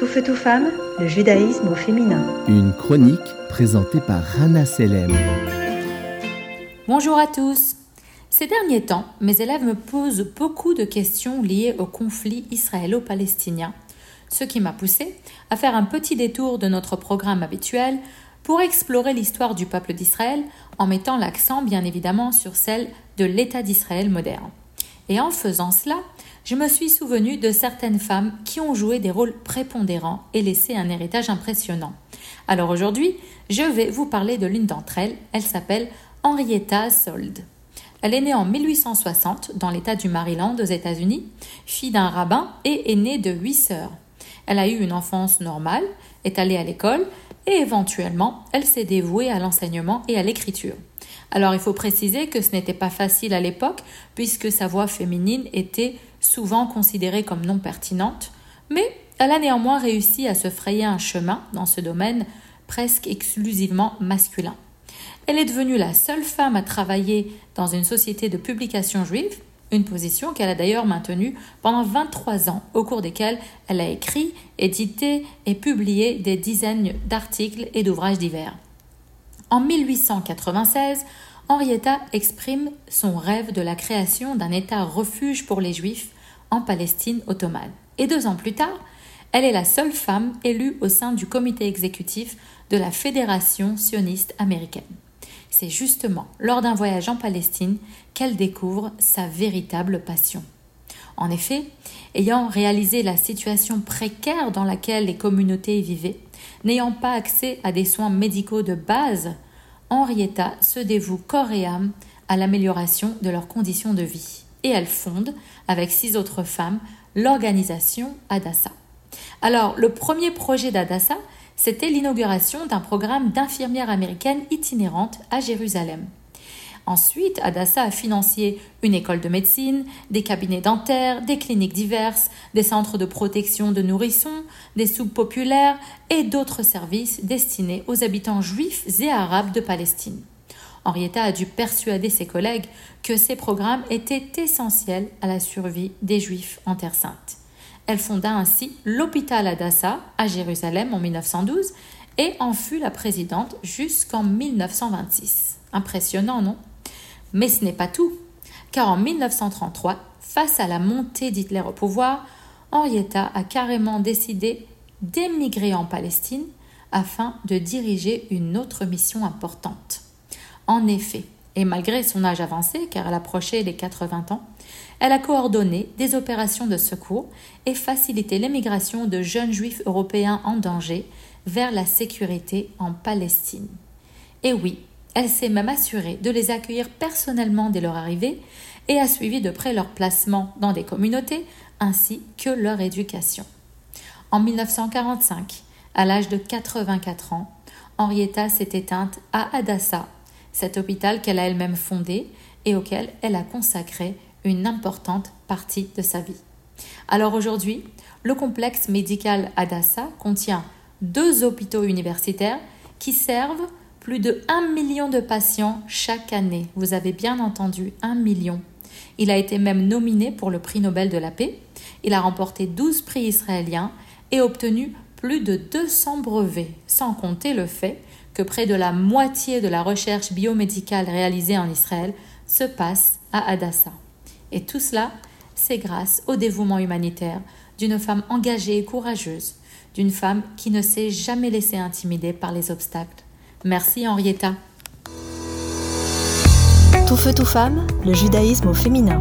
Tout feu, tout femme, le judaïsme au féminin. Une chronique présentée par Rana Selem. Bonjour à tous. Ces derniers temps, mes élèves me posent beaucoup de questions liées au conflit israélo-palestinien, ce qui m'a poussé à faire un petit détour de notre programme habituel pour explorer l'histoire du peuple d'Israël en mettant l'accent bien évidemment sur celle de l'État d'Israël moderne. Et en faisant cela, je me suis souvenu de certaines femmes qui ont joué des rôles prépondérants et laissé un héritage impressionnant. Alors aujourd'hui, je vais vous parler de l'une d'entre elles. Elle s'appelle Henrietta Sold. Elle est née en 1860 dans l'État du Maryland aux États-Unis, fille d'un rabbin et est née de huit sœurs. Elle a eu une enfance normale, est allée à l'école et éventuellement, elle s'est dévouée à l'enseignement et à l'écriture. Alors il faut préciser que ce n'était pas facile à l'époque puisque sa voix féminine était souvent considérée comme non pertinente, mais elle a néanmoins réussi à se frayer un chemin dans ce domaine presque exclusivement masculin. Elle est devenue la seule femme à travailler dans une société de publication juive, une position qu'elle a d'ailleurs maintenue pendant 23 ans, au cours desquels elle a écrit, édité et publié des dizaines d'articles et d'ouvrages divers. En 1896, Henrietta exprime son rêve de la création d'un État refuge pour les Juifs en Palestine ottomane. Et deux ans plus tard, elle est la seule femme élue au sein du comité exécutif de la Fédération sioniste américaine. C'est justement lors d'un voyage en Palestine qu'elle découvre sa véritable passion. En effet, ayant réalisé la situation précaire dans laquelle les communautés vivaient, n'ayant pas accès à des soins médicaux de base, Henrietta se dévoue corps et âme à l'amélioration de leurs conditions de vie. Et elle fonde, avec six autres femmes, l'organisation Adassa. Alors, le premier projet d'Adassa, c'était l'inauguration d'un programme d'infirmières américaines itinérantes à Jérusalem. Ensuite, Adassa a financé une école de médecine, des cabinets dentaires, des cliniques diverses, des centres de protection de nourrissons, des soupes populaires et d'autres services destinés aux habitants juifs et arabes de Palestine. Henrietta a dû persuader ses collègues que ces programmes étaient essentiels à la survie des juifs en Terre sainte. Elle fonda ainsi l'hôpital Adassa à Jérusalem en 1912 et en fut la présidente jusqu'en 1926. Impressionnant, non? Mais ce n'est pas tout, car en 1933, face à la montée d'Hitler au pouvoir, Henrietta a carrément décidé d'émigrer en Palestine afin de diriger une autre mission importante. En effet, et malgré son âge avancé, car elle approchait les 80 ans, elle a coordonné des opérations de secours et facilité l'émigration de jeunes juifs européens en danger vers la sécurité en Palestine. Et oui, elle s'est même assurée de les accueillir personnellement dès leur arrivée et a suivi de près leur placement dans des communautés ainsi que leur éducation. En 1945, à l'âge de 84 ans, Henrietta s'est éteinte à Adassa, cet hôpital qu'elle a elle-même fondé et auquel elle a consacré une importante partie de sa vie. Alors aujourd'hui, le complexe médical Adassa contient deux hôpitaux universitaires qui servent plus de 1 million de patients chaque année. Vous avez bien entendu, 1 million. Il a été même nominé pour le prix Nobel de la paix. Il a remporté 12 prix israéliens et obtenu plus de 200 brevets, sans compter le fait que près de la moitié de la recherche biomédicale réalisée en Israël se passe à Adassa. Et tout cela, c'est grâce au dévouement humanitaire d'une femme engagée et courageuse, d'une femme qui ne s'est jamais laissée intimider par les obstacles. Merci Henrietta. Tout feu, tout femme, le judaïsme au féminin.